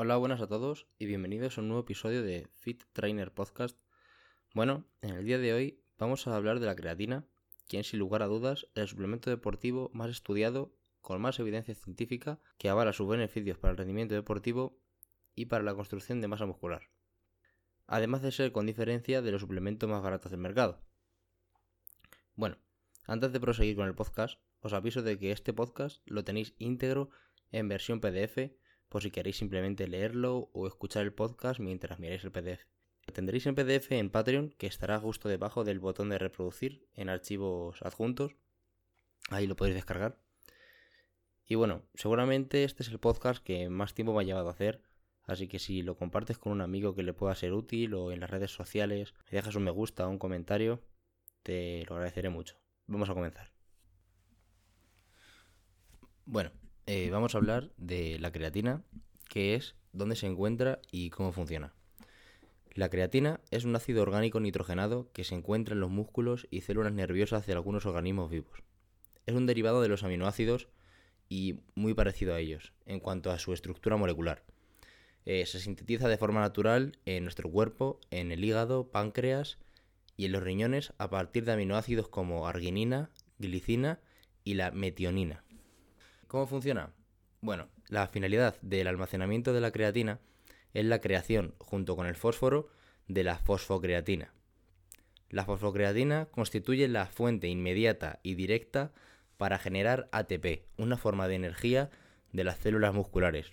Hola, buenas a todos y bienvenidos a un nuevo episodio de Fit Trainer Podcast. Bueno, en el día de hoy vamos a hablar de la creatina, quien sin lugar a dudas es el suplemento deportivo más estudiado, con más evidencia científica, que avala sus beneficios para el rendimiento deportivo y para la construcción de masa muscular. Además de ser con diferencia de los suplementos más baratos del mercado. Bueno, antes de proseguir con el podcast, os aviso de que este podcast lo tenéis íntegro en versión PDF por si queréis simplemente leerlo o escuchar el podcast mientras miráis el PDF. Lo tendréis en PDF en Patreon, que estará justo debajo del botón de reproducir en archivos adjuntos. Ahí lo podéis descargar. Y bueno, seguramente este es el podcast que más tiempo me ha llevado a hacer, así que si lo compartes con un amigo que le pueda ser útil o en las redes sociales, dejas un me gusta o un comentario, te lo agradeceré mucho. Vamos a comenzar. Bueno, eh, vamos a hablar de la creatina, qué es, dónde se encuentra y cómo funciona. La creatina es un ácido orgánico nitrogenado que se encuentra en los músculos y células nerviosas de algunos organismos vivos. Es un derivado de los aminoácidos y muy parecido a ellos en cuanto a su estructura molecular. Eh, se sintetiza de forma natural en nuestro cuerpo, en el hígado, páncreas y en los riñones a partir de aminoácidos como arginina, glicina y la metionina. ¿Cómo funciona? Bueno, la finalidad del almacenamiento de la creatina es la creación, junto con el fósforo, de la fosfocreatina. La fosfocreatina constituye la fuente inmediata y directa para generar ATP, una forma de energía de las células musculares.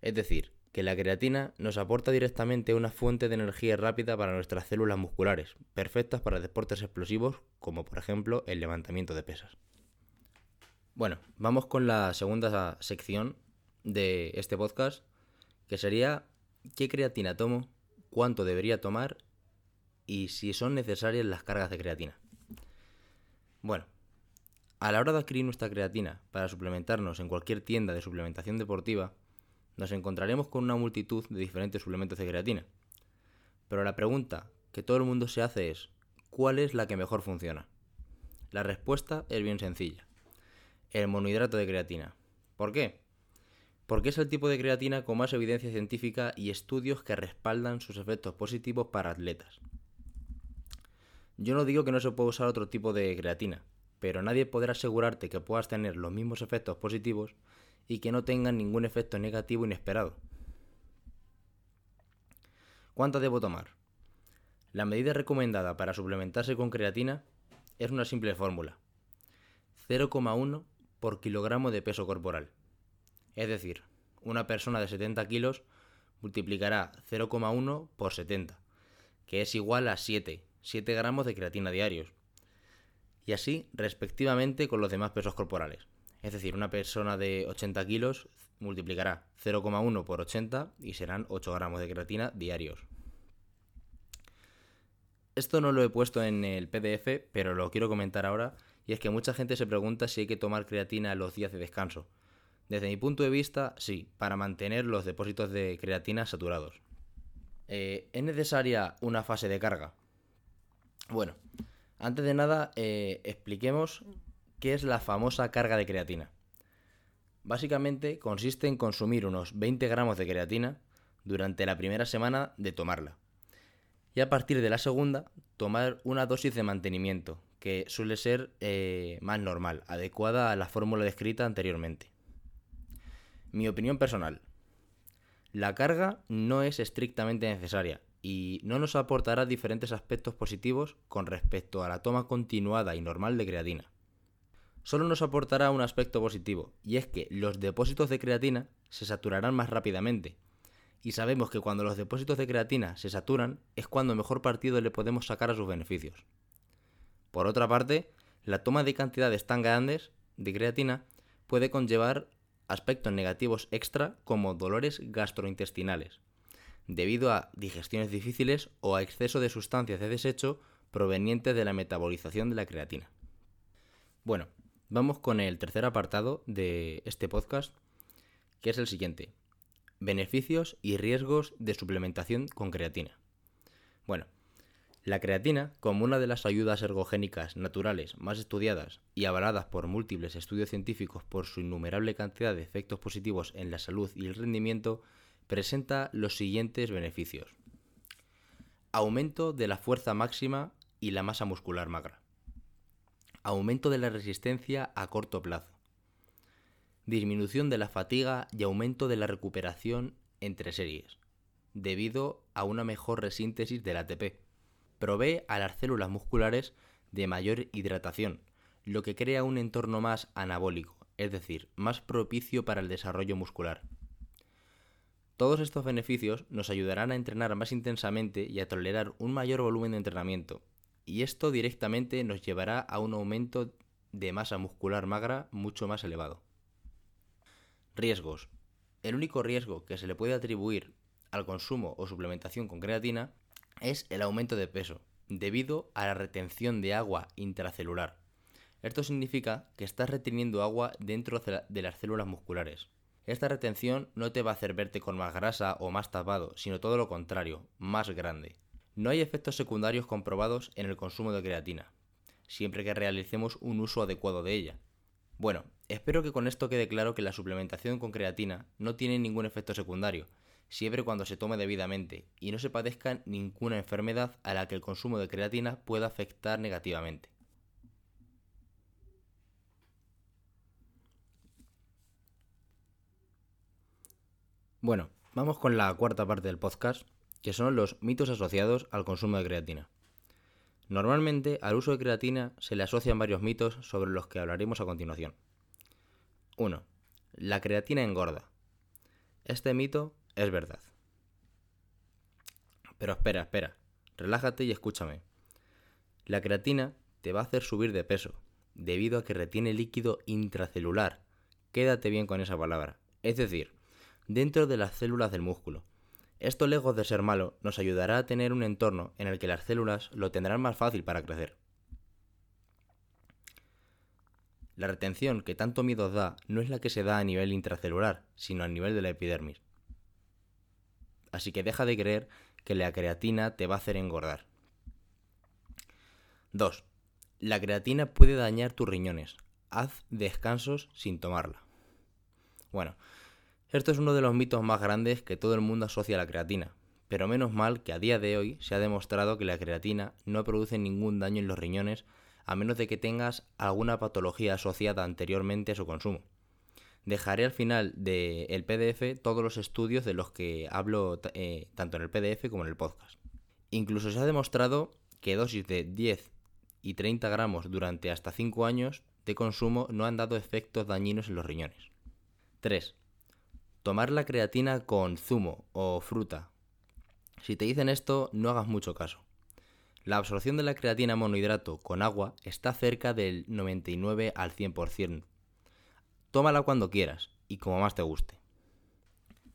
Es decir, que la creatina nos aporta directamente una fuente de energía rápida para nuestras células musculares, perfectas para deportes explosivos como por ejemplo el levantamiento de pesas. Bueno, vamos con la segunda sección de este podcast, que sería qué creatina tomo, cuánto debería tomar y si son necesarias las cargas de creatina. Bueno, a la hora de adquirir nuestra creatina para suplementarnos en cualquier tienda de suplementación deportiva, nos encontraremos con una multitud de diferentes suplementos de creatina. Pero la pregunta que todo el mundo se hace es, ¿cuál es la que mejor funciona? La respuesta es bien sencilla el monohidrato de creatina. ¿Por qué? Porque es el tipo de creatina con más evidencia científica y estudios que respaldan sus efectos positivos para atletas. Yo no digo que no se pueda usar otro tipo de creatina, pero nadie podrá asegurarte que puedas tener los mismos efectos positivos y que no tengan ningún efecto negativo inesperado. ¿Cuánto debo tomar? La medida recomendada para suplementarse con creatina es una simple fórmula. 0,1 por kilogramo de peso corporal. Es decir, una persona de 70 kilos multiplicará 0,1 por 70, que es igual a 7, 7 gramos de creatina diarios. Y así respectivamente con los demás pesos corporales. Es decir, una persona de 80 kilos multiplicará 0,1 por 80 y serán 8 gramos de creatina diarios. Esto no lo he puesto en el PDF, pero lo quiero comentar ahora y es que mucha gente se pregunta si hay que tomar creatina los días de descanso. Desde mi punto de vista, sí, para mantener los depósitos de creatina saturados. Eh, ¿Es necesaria una fase de carga? Bueno, antes de nada, eh, expliquemos qué es la famosa carga de creatina. Básicamente consiste en consumir unos 20 gramos de creatina durante la primera semana de tomarla. Y a partir de la segunda, tomar una dosis de mantenimiento, que suele ser eh, más normal, adecuada a la fórmula descrita anteriormente. Mi opinión personal. La carga no es estrictamente necesaria y no nos aportará diferentes aspectos positivos con respecto a la toma continuada y normal de creatina. Solo nos aportará un aspecto positivo, y es que los depósitos de creatina se saturarán más rápidamente. Y sabemos que cuando los depósitos de creatina se saturan es cuando mejor partido le podemos sacar a sus beneficios. Por otra parte, la toma de cantidades tan grandes de creatina puede conllevar aspectos negativos extra como dolores gastrointestinales, debido a digestiones difíciles o a exceso de sustancias de desecho provenientes de la metabolización de la creatina. Bueno, vamos con el tercer apartado de este podcast, que es el siguiente. Beneficios y riesgos de suplementación con creatina. Bueno, la creatina, como una de las ayudas ergogénicas naturales más estudiadas y avaladas por múltiples estudios científicos por su innumerable cantidad de efectos positivos en la salud y el rendimiento, presenta los siguientes beneficios. Aumento de la fuerza máxima y la masa muscular magra. Aumento de la resistencia a corto plazo. Disminución de la fatiga y aumento de la recuperación entre series, debido a una mejor resíntesis del ATP. Provee a las células musculares de mayor hidratación, lo que crea un entorno más anabólico, es decir, más propicio para el desarrollo muscular. Todos estos beneficios nos ayudarán a entrenar más intensamente y a tolerar un mayor volumen de entrenamiento, y esto directamente nos llevará a un aumento de masa muscular magra mucho más elevado. Riesgos. El único riesgo que se le puede atribuir al consumo o suplementación con creatina es el aumento de peso, debido a la retención de agua intracelular. Esto significa que estás reteniendo agua dentro de las células musculares, esta retención no te va a hacer verte con más grasa o más tapado, sino todo lo contrario, más grande. No hay efectos secundarios comprobados en el consumo de creatina, siempre que realicemos un uso adecuado de ella. Bueno, espero que con esto quede claro que la suplementación con creatina no tiene ningún efecto secundario, siempre cuando se tome debidamente y no se padezca ninguna enfermedad a la que el consumo de creatina pueda afectar negativamente. Bueno, vamos con la cuarta parte del podcast, que son los mitos asociados al consumo de creatina. Normalmente al uso de creatina se le asocian varios mitos sobre los que hablaremos a continuación. 1. La creatina engorda. Este mito es verdad. Pero espera, espera, relájate y escúchame. La creatina te va a hacer subir de peso, debido a que retiene líquido intracelular. Quédate bien con esa palabra. Es decir, dentro de las células del músculo. Esto, lejos de ser malo, nos ayudará a tener un entorno en el que las células lo tendrán más fácil para crecer. La retención que tanto miedo da no es la que se da a nivel intracelular, sino a nivel de la epidermis. Así que deja de creer que la creatina te va a hacer engordar. 2. La creatina puede dañar tus riñones. Haz descansos sin tomarla. Bueno, esto es uno de los mitos más grandes que todo el mundo asocia a la creatina, pero menos mal que a día de hoy se ha demostrado que la creatina no produce ningún daño en los riñones a menos de que tengas alguna patología asociada anteriormente a su consumo. Dejaré al final del PDF todos los estudios de los que hablo eh, tanto en el PDF como en el podcast. Incluso se ha demostrado que dosis de 10 y 30 gramos durante hasta 5 años de consumo no han dado efectos dañinos en los riñones. 3. Tomar la creatina con zumo o fruta. Si te dicen esto, no hagas mucho caso. La absorción de la creatina monohidrato con agua está cerca del 99 al 100%. Tómala cuando quieras y como más te guste.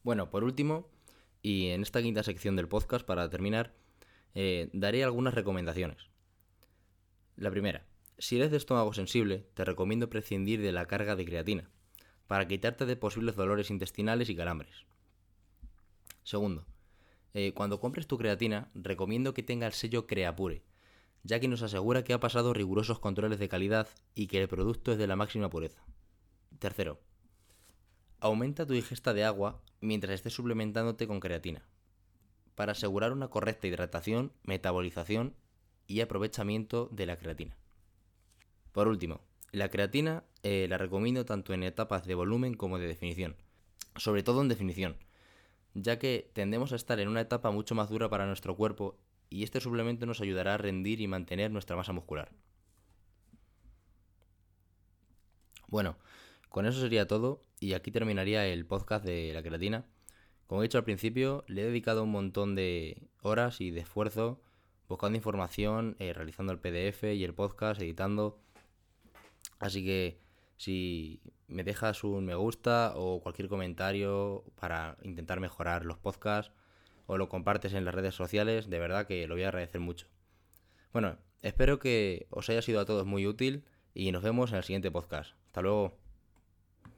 Bueno, por último, y en esta quinta sección del podcast, para terminar, eh, daré algunas recomendaciones. La primera, si eres de estómago sensible, te recomiendo prescindir de la carga de creatina para quitarte de posibles dolores intestinales y calambres. Segundo, eh, cuando compres tu creatina, recomiendo que tenga el sello Creapure, ya que nos asegura que ha pasado rigurosos controles de calidad y que el producto es de la máxima pureza. Tercero, aumenta tu ingesta de agua mientras estés suplementándote con creatina, para asegurar una correcta hidratación, metabolización y aprovechamiento de la creatina. Por último, la creatina eh, la recomiendo tanto en etapas de volumen como de definición, sobre todo en definición, ya que tendemos a estar en una etapa mucho más dura para nuestro cuerpo y este suplemento nos ayudará a rendir y mantener nuestra masa muscular. Bueno, con eso sería todo y aquí terminaría el podcast de la creatina. Como he dicho al principio, le he dedicado un montón de horas y de esfuerzo buscando información, eh, realizando el PDF y el podcast, editando Así que si me dejas un me gusta o cualquier comentario para intentar mejorar los podcasts o lo compartes en las redes sociales, de verdad que lo voy a agradecer mucho. Bueno, espero que os haya sido a todos muy útil y nos vemos en el siguiente podcast. Hasta luego.